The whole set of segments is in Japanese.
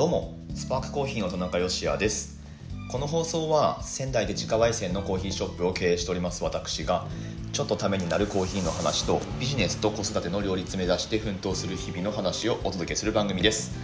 どうもスパークコーヒーの田中芳也です。この放送は仙台で自家焙煎のコーヒーショップを経営しております私がちょっとためになるコーヒーの話とビジネスと子育ての両立目指して奮闘する日々の話をお届けする番組です。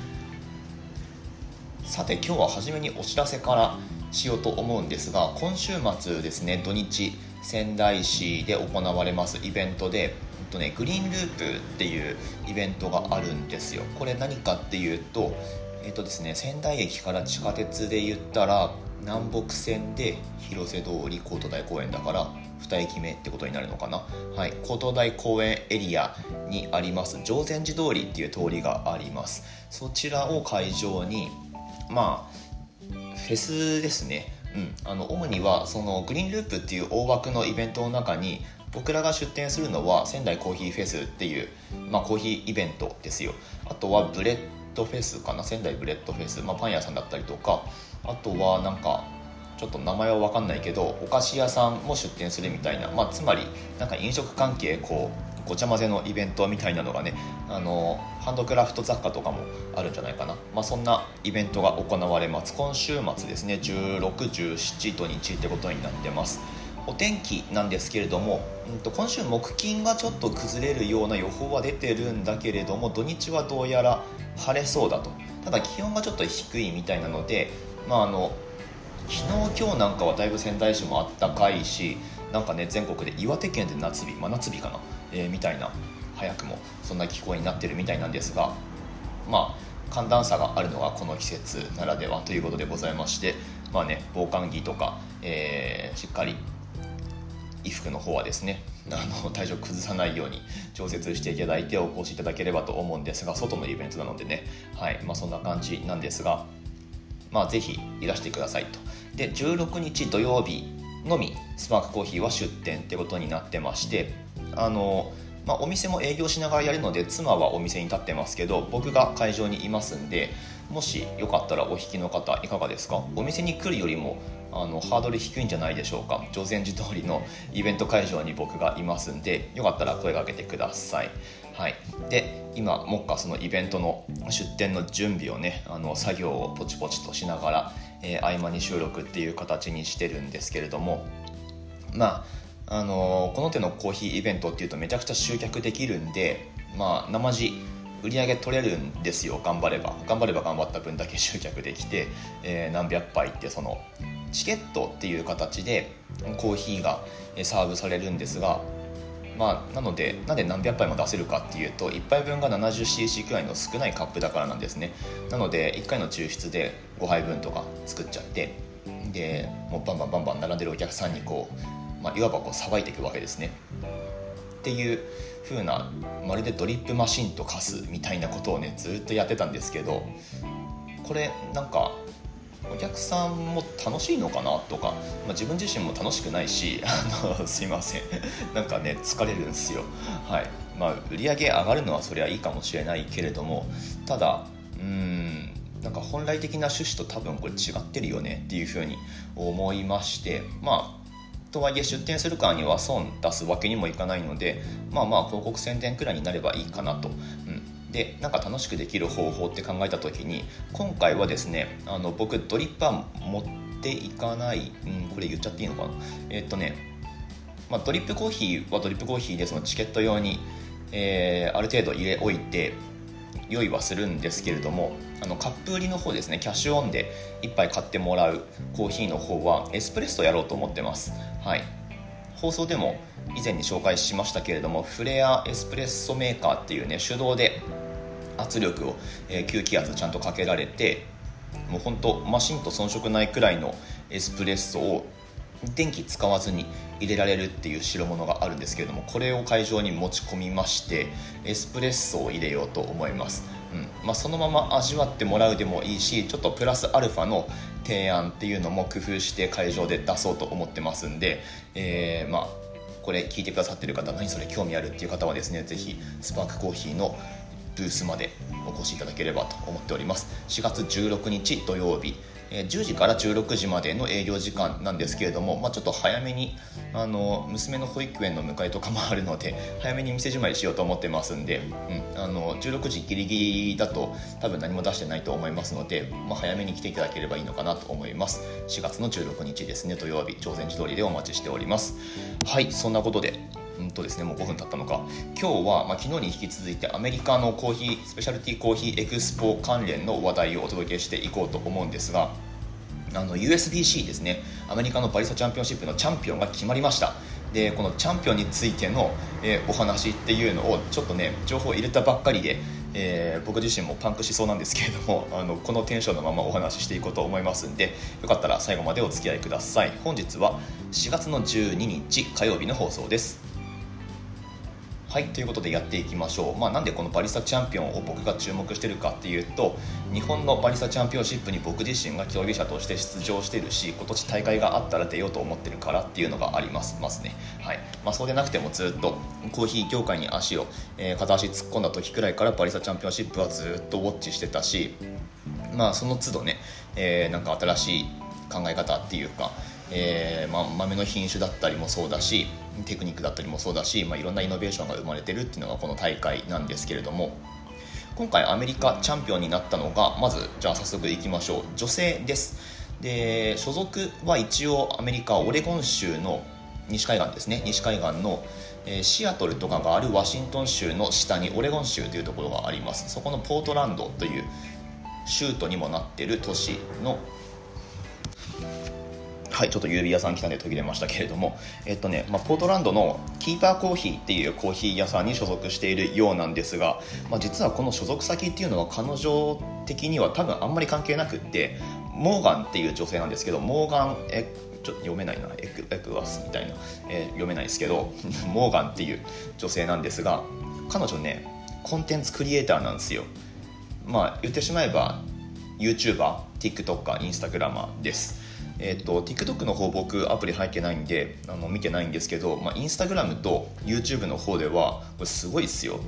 さて今日は初めにお知らせからしようと思うんですが今週末ですね土日仙台市で行われますイベントでとね、グリーンループっていうイベントがあるんですよ。これ何かっていうとえっ、とですね仙台駅から地下鉄で言ったら南北線で広瀬通り高都台公園だから2駅目ってことになるのかな、はい、高都台公園エリアにあります。常禅寺通りっていう通りがあります。そちらを会場にまあフェスですね。うん、あの主にはそのグリーンループっていう大枠のイベントの中に僕らが出店するのは仙台コーヒーフェスっていう、まあ、コーヒーイベントですよ。あとはブレッドフェスかな仙台ブレッドフェス、まあ、パン屋さんだったりとか。あとはなんかちょっと名前は分かんないけどお菓子屋さんも出店するみたいな、まあ、つまりなんか飲食関係こうごちゃ混ぜのイベントみたいなのがねあのハンドクラフト雑貨とかもあるんじゃないかな、まあ、そんなイベントが行われます。今週末ですね1617土日ってことになってます。お天気なんですけれども、うんと、今週木金がちょっと崩れるような予報は出てるんだけれども土日はどうやら晴れそうだと。ただ気温がちょっと低いみたいなので、まあ、あの昨日今日なんかはだいぶ仙台市もあったかいしなんかね全国で岩手県で夏日真夏日かな、えー、みたいな早くもそんな気候になってるみたいなんですがまあ寒暖差があるのがこの季節ならではということでございましてまあね防寒着とか、えー、しっかり衣服の方はですねあの体調崩さないように調節していただいてお越しいただければと思うんですが外のイベントなのでね、はいまあ、そんな感じなんですが、まあ、ぜひいらしてくださいと。で16日土曜日のみスパークコーヒーは出店ってことになってましてあのまあ、お店も営業しながらやるので妻はお店に立ってますけど僕が会場にいますんでもしよかったらお引きの方いかがですか？お店に来るよりもあのハードル低いんじゃないでしょうか？常禅寺通りのイベント会場に僕がいますんでよかったら声かけてください。はい、で今目下そのイベントの出店の準備をねあの作業をポチポチとしながら、えー、合間に収録っていう形にしてるんですけれどもまああのー、この手のコーヒーイベントっていうとめちゃくちゃ集客できるんでまあ生地売り上げ取れるんですよ。頑張れば。頑張れば頑張った分だけ集客できて、えー、何百杯ってそのチケットっていう形でコーヒーがサーブされるんですがまあ、なのでなんで何百杯も出せるかっていうと1杯分が 70cc くらいの少ないカップだからなんですね。なので1回の抽出で5杯分とか作っちゃってでもうバンバンバンバン並んでるお客さんにこう、まあ、いわばこうさばいていくわけですね。っていう風なまるでドリップマシンと化すみたいなことをねずっとやってたんですけどこれなんかお客さんも楽しいのかなとか、まあ、自分自身も楽しくないし あのすいません。なんかね疲れるんですよ。はい。まあ売り上げ上がるのはそりゃいいかもしれないけれどもただうんなんか本来的な趣旨と多分これ違ってるよねっていうふうに思いましてまあとはいえ出店するからには損出すわけにもいかないのでまあまあ広告宣伝くらいになればいいかなと、うん、でなんか楽しくできる方法って考えた時に今回はですねあの僕ドリッパー持っていかない、うん、これ言っちゃっていいのかな。えー、っとね、まあ、ドリップコーヒーはドリップコーヒーでそのチケット用に、えー、ある程度入れおいて用意はするんですけれどもあのカップ売りの方ですねキャッシュオンで1杯買ってもらうコーヒーの方はエスプレッソやろうと思ってます。はい。放送でも以前に紹介しましたけれどもフレアエスプレッソメーカーっていうね手動で圧力を、えー、吸気圧ちゃんとかけられてもうほんとマシンと遜色ないくらいのエスプレッソを電気使わずに入れられるっていう代物があるんですけれどもこれを会場に持ち込みましてエスプレッソを入れようと思います、うん。まあ、そのまま味わってもらうでもいいしちょっとプラスアルファの提案っていうのも工夫して会場で出そうと思ってますんで、えー、まあこれ聞いてくださってる方何それ興味あるっていう方はですね是非スパークコーヒーのブースまでお越しいただければと思っております。4月16日土曜日え10時から16時までの営業時間なんですけれども、まあ、ちょっと早めにあの娘の保育園の迎えとかもあるので 早めに店じまいしようと思ってますんで、うん、あの16時ギリギリだと多分何も出してないと思いますので、まあ、早めに来ていただければいいのかなと思います。4月の16日ですね土曜日朝鮮寺通りでお待ちしております。はいそんなことでうんとですね、もう5分経ったのか。今日は、まあ、昨日に引き続いてアメリカのコーヒースペシャルティーコーヒーエクスポ関連の話題をお届けしていこうと思うんですがあの USDC ですね。アメリカのバリスタチャンピオンシップのチャンピオンが決まりました。でこのチャンピオンについての、えー、お話っていうのをちょっとね情報を入れたばっかりで、えー、僕自身もパンクしそうなんですけれども あのこのテンションのままお話ししていこうと思いますんでよかったら最後までお付き合いください。本日は4月の12日火曜日の放送です。はいということでやっていきましょう、まあ、なんでこのバリスタチャンピオンを僕が注目してるかっていうと日本のバリスタチャンピオンシップに僕自身が競技者として出場してるし今年大会があったら出ようと思ってるからっていうのがあります。ますね、はい。まあ、そうでなくてもずっとコーヒー業界に足を、えー、片足突っ込んだ時くらいからバリスタチャンピオンシップはずっとウォッチしてたしまあその都度ね、えー、なんか新しい考え方っていうかえーまあ、豆の品種だったりもそうだしテクニックだったりもそうだし、まあ、いろんなイノベーションが生まれてるっていうのがこの大会なんですけれども今回アメリカチャンピオンになったのがまずじゃあ早速いきましょう。女性です。で所属は一応アメリカオレゴン州の西海岸ですね。西海岸の、えー、シアトルとかがあるワシントン州の下にオレゴン州というところがあります。そこのポートランドという州都にもなってる都市のはいちょっと指屋さん来たんで途切れましたけれどもえっとね、まあ、ポートランドのキーパーコーヒーっていうコーヒー屋さんに所属しているようなんですが、まあ、実はこの所属先っていうのは彼女的には多分あんまり関係なくってモーガンっていう女性なんですけどモーガンえちょっと読めないな。エクエクワスみたいな、えー、読めないですけど モーガンっていう女性なんですが彼女ねコンテンツクリエイターなんですよ。まあ言ってしまえば YouTuber、TikToker、Instagramer です。えーと、TikTok の方僕アプリ入ってないんであの見てないんですけど、まあ、Instagram と YouTube の方ではこれすごいっすよ。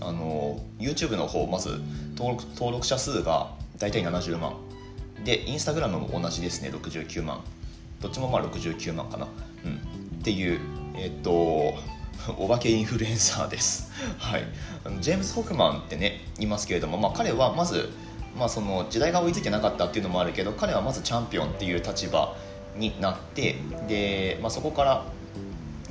あの YouTube の方まず登録登録者数が大体70万。で Instagram も同じですね69万。どっちもまあ69万かな、うん、っていうえっ、ー、とお化けインフルエンサーです、はい、ジェームズ・ホクマンってねいますけれども、まあ、彼はまずまあ、その時代が追いついてなかったっていうのもあるけど彼はまずチャンピオンっていう立場になってで、まあ、そこから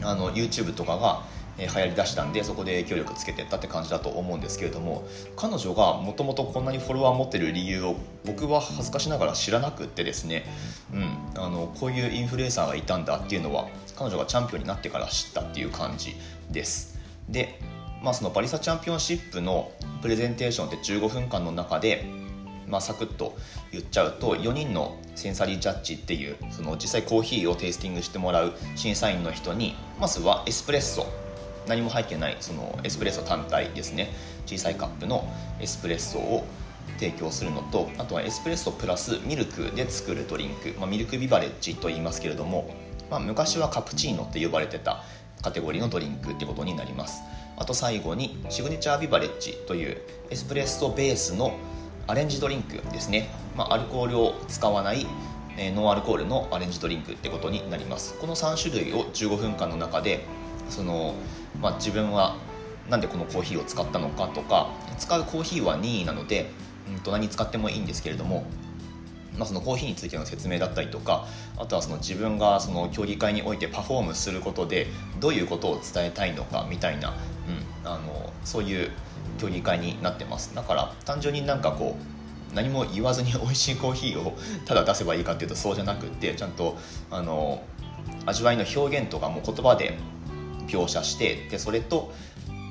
あの YouTube とかが流行りだしたんでそこで影響力つけてったって感じだと思うんですけれども彼女がもともとこんなにフォロワー持ってる理由を僕は恥ずかしながら知らなくってですね、うん、あのこういうインフルエンサーがいたんだっていうのは彼女がチャンピオンになってから知ったっていう感じです。で、まあ、そのバリサチャンピオンシップのプレゼンテーションって15分間の中でまあ、サクッと言っちゃうと4人のセンサリージャッジっていうその実際コーヒーをテイスティングしてもらう審査員の人にまずはエスプレッソ。何も入ってないそのエスプレッソ単体ですね。小さいカップのエスプレッソを提供するのとあとはエスプレッソプラスミルクで作るドリンク、まあ、ミルクビバレッジと言いますけれども、まあ、昔はカプチーノって呼ばれてたカテゴリーのドリンクってことになります。あと最後にシグネチャービバレッジというエスプレッソベースのアレンジドリンクですね、まあ、アルコールを使わないえー、ノンアルコールのアレンジドリンクってことになります。この3種類を15分間の中でその、まあ、自分はなんでこのコーヒーを使ったのかとか使うコーヒーは任意なので、うん、と何使ってもいいんですけれども、まあ、そのコーヒーについての説明だったりとかあとはその自分がその競技会においてパフォームすることでどういうことを伝えたいのかみたいな、うん、あのそういう競技会になってますだから単純になんかこう何も言わずに美味しいコーヒーをただ出せばいいかっていうとそうじゃなくってちゃんとあの味わいの表現とかも言葉で描写してでそれと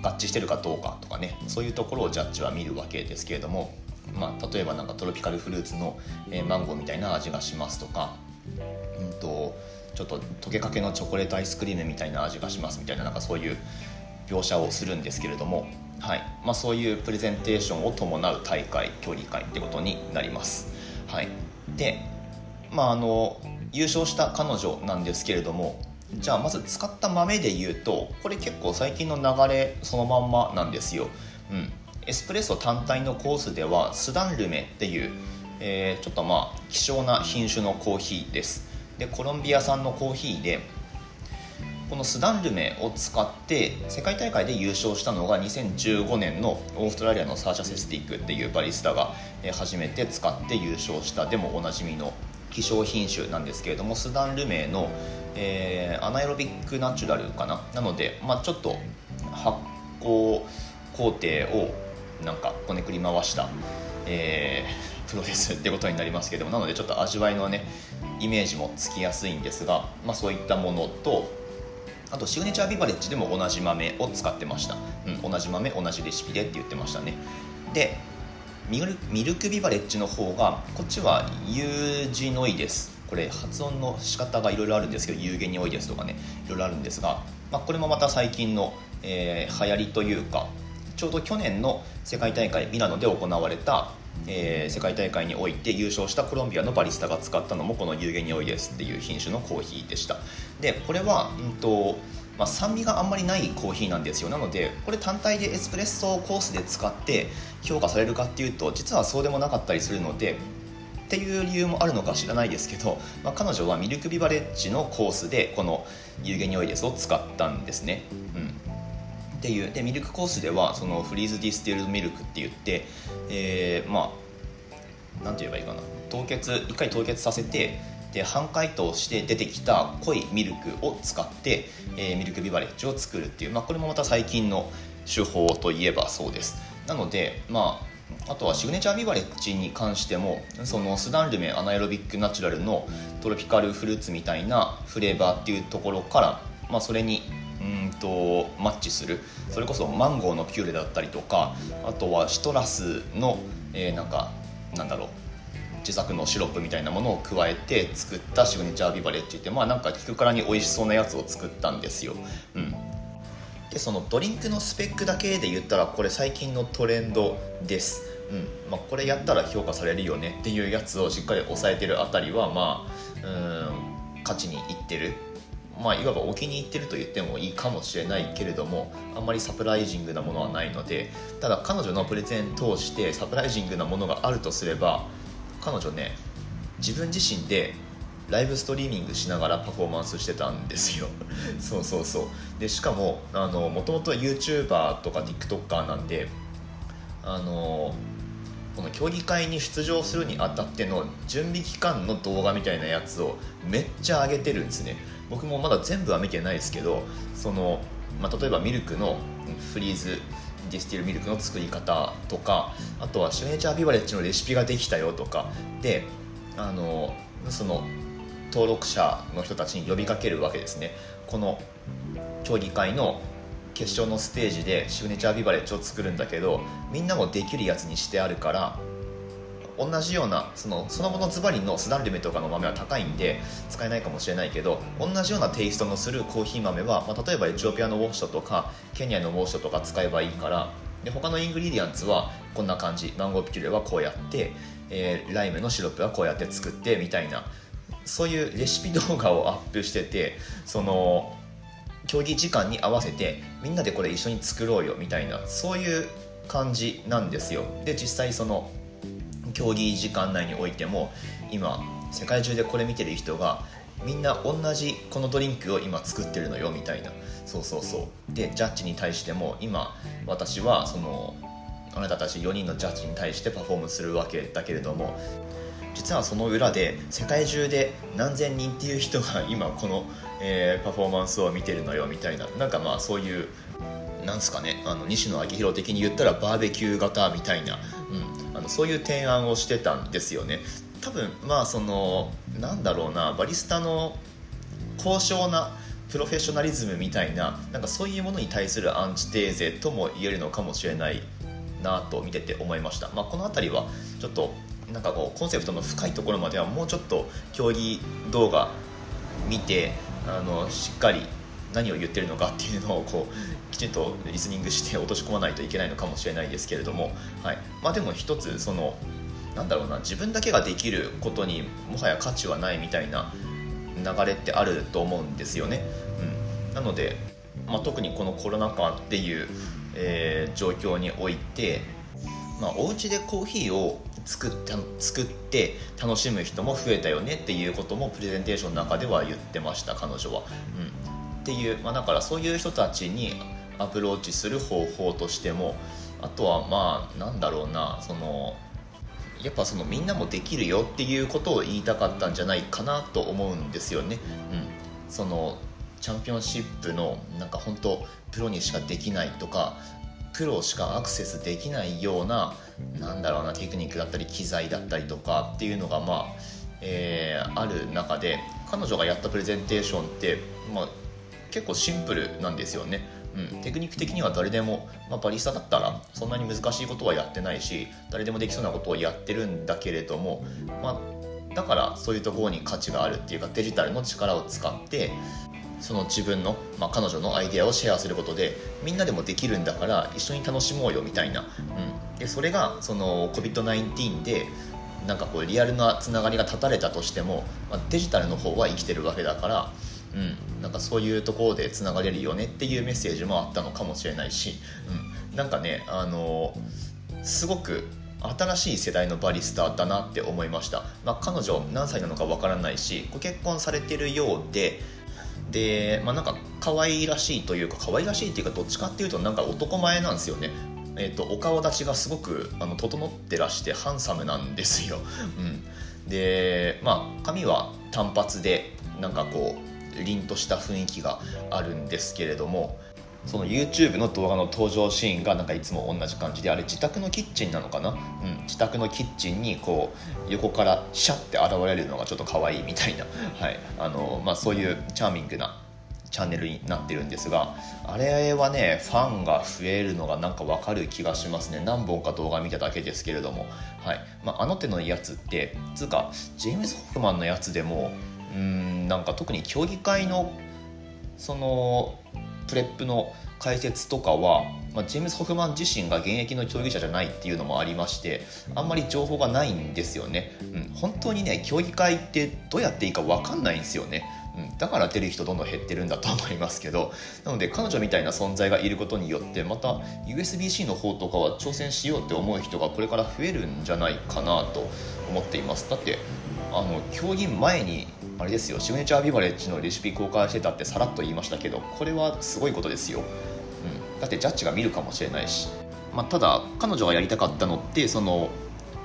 合致してるかどうかとかねそういうところをジャッジは見るわけですけれども、まあ、例えばなんかトロピカルフルーツの、え、マンゴーみたいな味がしますとか、うんと、ちょっと溶けかけのチョコレートアイスクリームみたいな味がしますみたいななんかそういう描写をするんですけれどもはい。まあ、そういうプレゼンテーションを伴う大会競技会ってことになります、はい、で、まあ、あの優勝した彼女なんですけれどもじゃあまず使った豆で言うとこれ結構最近の流れそのまんまなんですよ、うん、エスプレッソ単体のコースではスダンルメっていうえー、ちょっとまあ希少な品種のコーヒーです。でコロンビア産のコーヒーでこのスダンルメを使って世界大会で優勝したのが2015年のオーストラリアのサーシャ・セスティックっていうバリスタが初めて使って優勝した。でもおなじみの希少品種なんですけれどもスダンルメの、えー、アナエロビックナチュラルかな？なので、まあ、ちょっと発酵工程をなんかこねくり回した、えー、プロセスってことになりますけれどもなのでちょっと味わいのねイメージもつきやすいんですが、まあ、そういったものとあとシグネチャービバレッジでも同じ豆を使ってました、うん、同じ豆同じレシピでって言ってましたね。でミルクビバレッジの方がこっちはユージノイです。これ発音の仕方がいろいろあるんですけど有限に多いですとかねいろいろあるんですが、まあ、これもまた最近の、えー、流行りというかちょうど去年の世界大会ミラノで行われたえー、世界大会において優勝したコロンビアのバリスタが使ったのもこのユーゲニオイデスっていう品種のコーヒーでした。でこれは、うんとまあ、酸味があんまりないコーヒーなんですよなのでこれ単体でエスプレッソコースで使って評価されるかっていうと実はそうでもなかったりするのでっていう理由もあるのか知らないですけど、まあ、彼女はミルクビバレッジのコースでこのユーゲニオイデスを使ったんですね、うん、っていうでミルクコースではそのフリーズディスティールドミルクって言って、えー、まあなんて言えばいいかな。凍結一回凍結させてで半解凍して出てきた濃いミルクを使って、えー、ミルクビバレッジを作るっていう、まあ、これもまた最近の手法といえばそうです。なのでまああとはシグネチャービバレッジに関してもそのスダンルメアナエロビックナチュラルのトロピカルフルーツみたいなフレーバーっていうところから、まあ、それにうんとマッチする。それこそマンゴーのピューレだったりとかあとはシトラスの、えー、なんかなんだろう自作のシロップみたいなものを加えて作ったシグネチャービバレッジってまあなんか聞くからに美味しそうなやつを作ったんですよ。うん。でそのドリンクのスペックだけで言ったらこれ最近のトレンドです、うん。まあ、これやったら評価されるよねっていうやつをしっかり押さえてるあたりはまあうん勝ちにいってる。まあ、いわばお気に入ってると言ってもいいかもしれないけれどもあんまりサプライジングなものはないのでただ彼女のプレゼン通してサプライジングなものがあるとすれば彼女ね自分自身でライブストリーミングしながらパフォーマンスしてたんですよ。そうそうそう。でしかももともと YouTuber とか TikToker なんであのこの競技会に出場するにあたっての準備期間の動画みたいなやつをめっちゃ上げてるんですね。僕もまだ全部は見てないですけどその、まあ、例えばミルクのフリーズディスティルミルクの作り方とかあとはシュネーチャービバレッジのレシピができたよとかであのその登録者の人たちに呼びかけるわけですね。この競技会の決勝のステージでシグネチャービバレッジを作るんだけどみんなもできるやつにしてあるから同じようなそのそのものズバリのスダンリメとかの豆は高いんで使えないかもしれないけど同じようなテイストのするコーヒー豆は、まあ、例えばエチオピアのウォッシュとかケニアのウォッシュとか使えばいいからで他の ingredients はこんな感じ。マンゴーピューレはこうやって、えー、ライムのシロップはこうやって作ってみたいなそういうレシピ動画をアップしててその競技時間に合わせてみんなでこれ一緒に作ろうよみたいなそういう感じなんですよ。で実際その競技時間内においても今世界中でこれ見てる人がみんな同じこのドリンクを今作ってるのよみたいな。そうそうそう。でジャッジに対しても今私はそのあなたたち4人のジャッジに対してパフォームするわけだけれども実はその裏で世界中で何千人っていう人が今この、えー、パフォーマンスを見てるのよみたいななんかまあそういうなんすかねあの西野昭弘的に言ったらバーベキュー型みたいな、うん、あのそういう提案をしてたんですよね。多分まあそのなんだろうなバリスタの高尚なプロフェッショナリズムみたいななんかそういうものに対するアンチテーゼとも言えるのかもしれないなと見てて思いました、まあ、この辺りはちょっとなんかこうコンセプトの深いところまではもうちょっと競技動画見てあのしっかり何を言ってるのかっていうのをこうきちんとリスニングして落とし込まないといけないのかもしれないですけれども、はいまあ、でも一つそのなんだろうな自分だけができることにもはや価値はないみたいな流れってあると思うんですよね。うん、なので、まあ、特にこのコロナ禍っていう、えー、状況においてまあ、お家でコーヒーを作って作って楽しむ人も増えたよねっていうこともプレゼンテーションの中では言ってました彼女は。うん、っていう、まあ、だからそういう人たちにアプローチする方法としてもあとはまあなんだろうなそのやっぱそのみんなもできるよっていうことを言いたかったんじゃないかなと思うんですよね。うん、そのチャンピオンシップのなんか本当プロにしかできないとかプロしかアクセスできないようななんだろうなテクニックだったり機材だったりとかっていうのがまあ、えー、ある中で彼女がやったプレゼンテーションって、まあ、結構シンプルなんですよね。うん、テクニック的には誰でも、まあ、バリスタだったらそんなに難しいことはやってないし誰でもできそうなことをやってるんだけれども、まあ、だからそういうところに価値があるっていうかデジタルの力を使ってその自分の、まあ、彼女のアイデアをシェアすることでみんなでもできるんだから一緒に楽しもうよみたいな、うん、でそれがその COVID-19 でなんかこうリアルなつながりが断たれたとしても、まあ、デジタルの方は生きてるわけだからうん、なんかそういうところでつながれるよねっていうメッセージもあったのかもしれないし、うん、なんかねあのすごく新しい世代のバリスタだなって思いました、まあ、彼女何歳なのかわからないしご結婚されてるようでで、まあ、なんか可愛らしいというか可愛らしいっていうかどっちかっていうとなんか男前なんですよね。えーと、お顔立ちがすごくあの整ってらしてハンサムなんですよ、うん、でまあ髪は単発でなんかこう凛とした雰囲気があるんですけれどもその YouTube の動画の登場シーンがなんかいつも同じ感じであれ自宅のキッチンなのかな、うん、自宅のキッチンにこう横からシャッて現れるのがちょっと可愛いみたいな、はい。あのまあ、そういうチャーミングなチャンネルになってるんですがあれはねファンが増えるのがなんか分かる気がしますね。何本か動画見ただけですけれども、はい。まあ、あの手のやつってつうかジェームズ・ホフマンのやつでもうんなんか特に競技会のそのプレップの解説とかは、まあ、ジェームズ・ホフマン自身が現役の競技者じゃないっていうのもありましてあんまり情報がないんですよね、うん、本当にね競技会ってどうやっていいか分かんないんですよね、うん、だから出る人どんどん減ってるんだと思いますけどなので彼女みたいな存在がいることによってまた USB-C の方とかは挑戦しようって思う人がこれから増えるんじゃないかなと思っています。だってあの競技前にあれですよシグネチャービバレッジのレシピ公開してたってさらっと言いましたけどこれはすごいことですよ、うん、だってジャッジが見るかもしれないし、まあ、ただ彼女がやりたかったのってその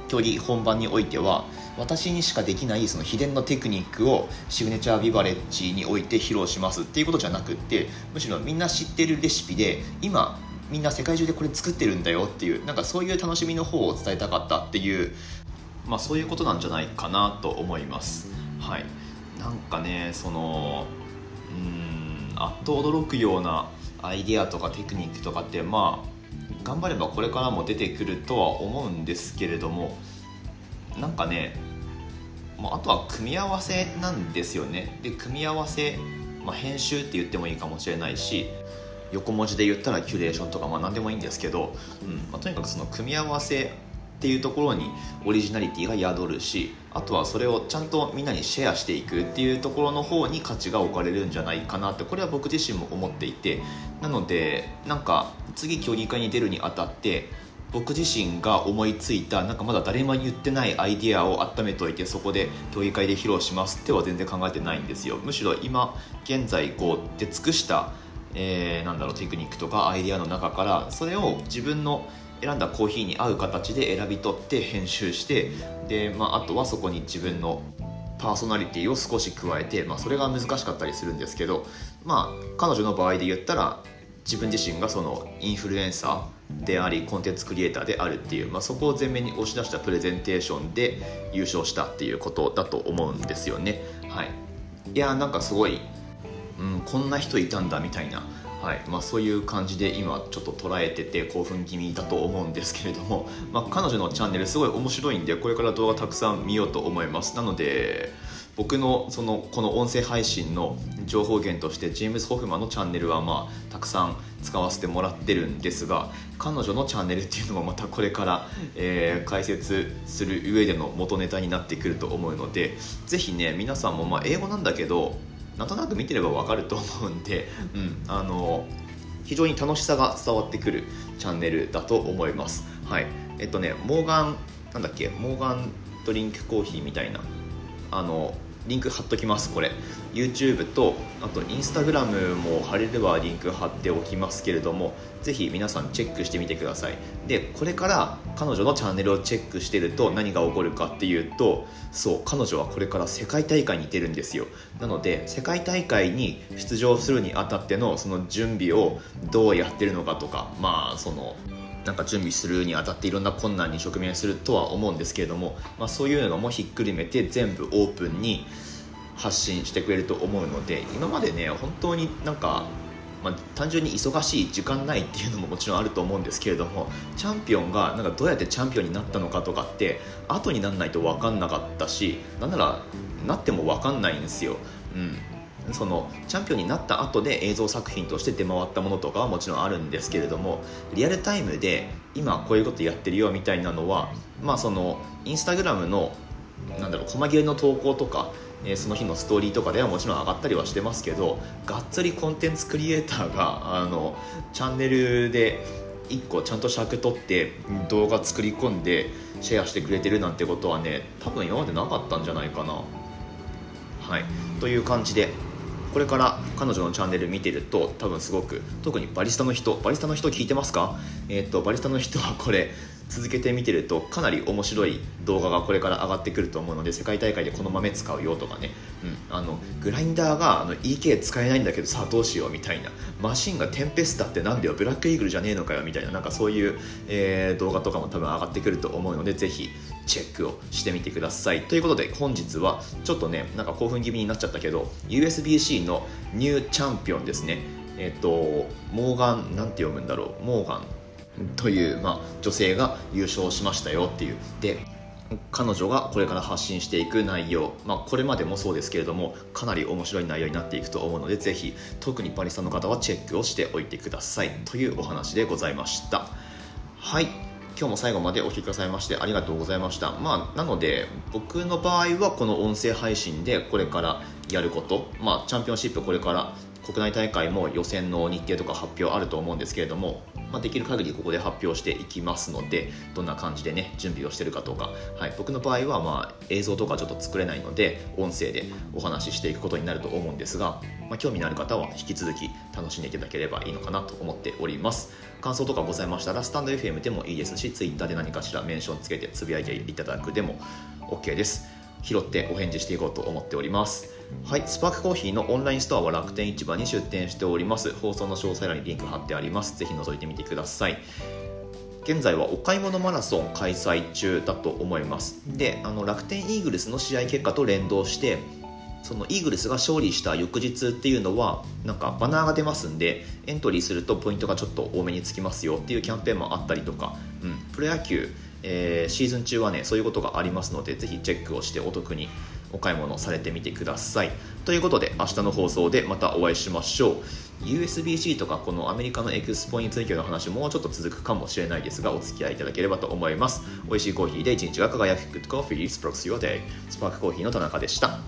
競技本番においては私にしかできないその秘伝のテクニックをシグネチャービバレッジにおいて披露しますっていうことじゃなくってむしろみんな知ってるレシピで今みんな世界中でこれ作ってるんだよっていうなんかそういう楽しみの方を伝えたかったっていうまあそういうことなんじゃないかなと思います。はい。なんかねそのうんあっと驚くようなアイデアとかテクニックとかってまあ頑張ればこれからも出てくるとは思うんですけれどもなんかねもうあとは組み合わせなんですよね。で組み合わせ、まあ、編集って言ってもいいかもしれないし横文字で言ったらキュレーションとかまあ何でもいいんですけど、うんまあ、とにかくその組み合わせっていうところにオリジナリティが宿るしあとはそれをちゃんとみんなにシェアしていくっていうところの方に価値が置かれるんじゃないかなってこれは僕自身も思っていてなのでなんか次競技会に出るにあたって僕自身が思いついたなんかまだ誰も言ってないアイディアを温めておいてそこで競技会で披露しますっては全然考えてないんですよ。むしろ今現在こう出尽くした、えー、なんだろうテクニックとかアイディアの中からそれを自分の選んだコーヒーに合う形で選び取って編集してで、まあ、あとはそこに自分のパーソナリティを少し加えて、まあ、それが難しかったりするんですけど、まあ、彼女の場合で言ったら自分自身がそのインフルエンサーでありコンテンツクリエイターであるっていう、まあ、そこを前面に押し出したプレゼンテーションで優勝したっていうことだと思うんですよね。はい、いやなんかすごい、うん、こんな人いたんだみたいなはい。まあ、そういう感じで今ちょっと捉えてて興奮気味だと思うんですけれども、まあ、彼女のチャンネルすごい面白いんでこれから動画たくさん見ようと思います。なので僕のそのこの音声配信の情報源としてジェームズ・ホフマンのチャンネルはまあたくさん使わせてもらってるんですが彼女のチャンネルっていうのもまたこれから、えー、解説する上での元ネタになってくると思うのでぜひね皆さんもまあ英語なんだけどなんとなく見てればわかると思うんで、うん、あの非常に楽しさが伝わってくるチャンネルだと思います。はい、えっとねモーガンなんだっけモーガンドリンクコーヒーみたいなあのリンク貼っときますこれ。YouTube とあと Instagram も貼れればリンク貼っておきますけれどもぜひ皆さんチェックしてみてください。でこれから彼女のチャンネルをチェックしてると何が起こるかっていうとそう彼女はこれから世界大会に出るんですよ。なので世界大会に出場するにあたってのその準備をどうやってるのかとかまあそのなんか準備するにあたっていろんな困難に直面するとは思うんですけれども、まあ、そういうのもひっくるめて全部オープンに発信してくれると思うので今までね本当になんか、まあ、単純に忙しい時間ないっていうのも もちろんあると思うんですけれどもチャンピオンがなんかどうやってチャンピオンになったのかとかって後にならないと分かんなかったしなんならなっても分かんないんですよ。うんそのチャンピオンになった後で映像作品として出回ったものとかはもちろんあるんですけれどもリアルタイムで今こういうことやってるよみたいなのはまあそのインスタグラムのなんだろう細切れの投稿とか、えその日のストーリーとかではもちろん上がったりはしてますけどがっつりコンテンツクリエイターがあのチャンネルで1個ちゃんと尺取って動画作り込んでシェアしてくれてるなんてことはね多分今までなかったんじゃないかな。はい。という感じで。これから彼女のチャンネル見てると多分すごく特にバリスタの人バリスタの人聞いてますか？えっ、とバリスタの人はこれ続けて見てるとかなり面白い動画がこれから上がってくると思うので世界大会でこの豆使うよとかね、うん、あのグラインダーがあの EK 使えないんだけどさあどうしようみたいな。マシンがテンペスタってなんだよブラックイーグルじゃねえのかよみたいななんかそういう、えー、動画とかも多分上がってくると思うのでぜひチェックをしてみてください。ということで本日はちょっとねなんか興奮気味になっちゃったけど USB-C のニューチャンピオンですね。えっ、とモーガンなんて読むんだろう？モーガン。という、まあ、女性が優勝しましたよっていう。で彼女がこれから発信していく内容、まあ、これまでもそうですけれどもかなり面白い内容になっていくと思うのでぜひ特にバリスタの方はチェックをしておいてください。というお話でございました。はい。今日も最後までお聴きくださいましてありがとうございました。まあなので僕の場合はこの音声配信でこれからやることまあチャンピオンシップこれから国内大会も予選の日程とか発表あると思うんですけれども、まあ、できる限りここで発表していきますのでどんな感じでね準備をしてるかとか、はい、僕の場合はまあ映像とかちょっと作れないので音声でお話ししていくことになると思うんですが、まあ、興味のある方は引き続き楽しんでいただければいいのかなと思っております。感想とかございましたらスタンド FM でもいいですし Twitter で何かしらメンションつけてつぶやいていただくでも OK です。拾ってお返事していこうと思っております。はい、スパークコーヒーのオンラインストアは楽天市場に出店しております。放送の詳細欄にリンク貼ってあります。ぜひ覗いてみてください。現在はお買い物マラソン開催中だと思います。であの楽天イーグルスの試合結果と連動してそのイーグルスが勝利した翌日っていうのはなんかバナーが出ますんでエントリーするとポイントがちょっと多めにつきますよっていうキャンペーンもあったりとか、うん、プロ野球えー、シーズン中はねそういうことがありますのでぜひチェックをしてお得にお買い物されてみてください。ということで明日の放送でまたお会いしましょう。USB-C とかこのアメリカのエクスポについての話もうちょっと続くかもしれないですがお付き合いいただければと思います。美味しいコーヒーで一日が輝く。Good Coffee Sparks Your Day スパークコーヒーの田中でした。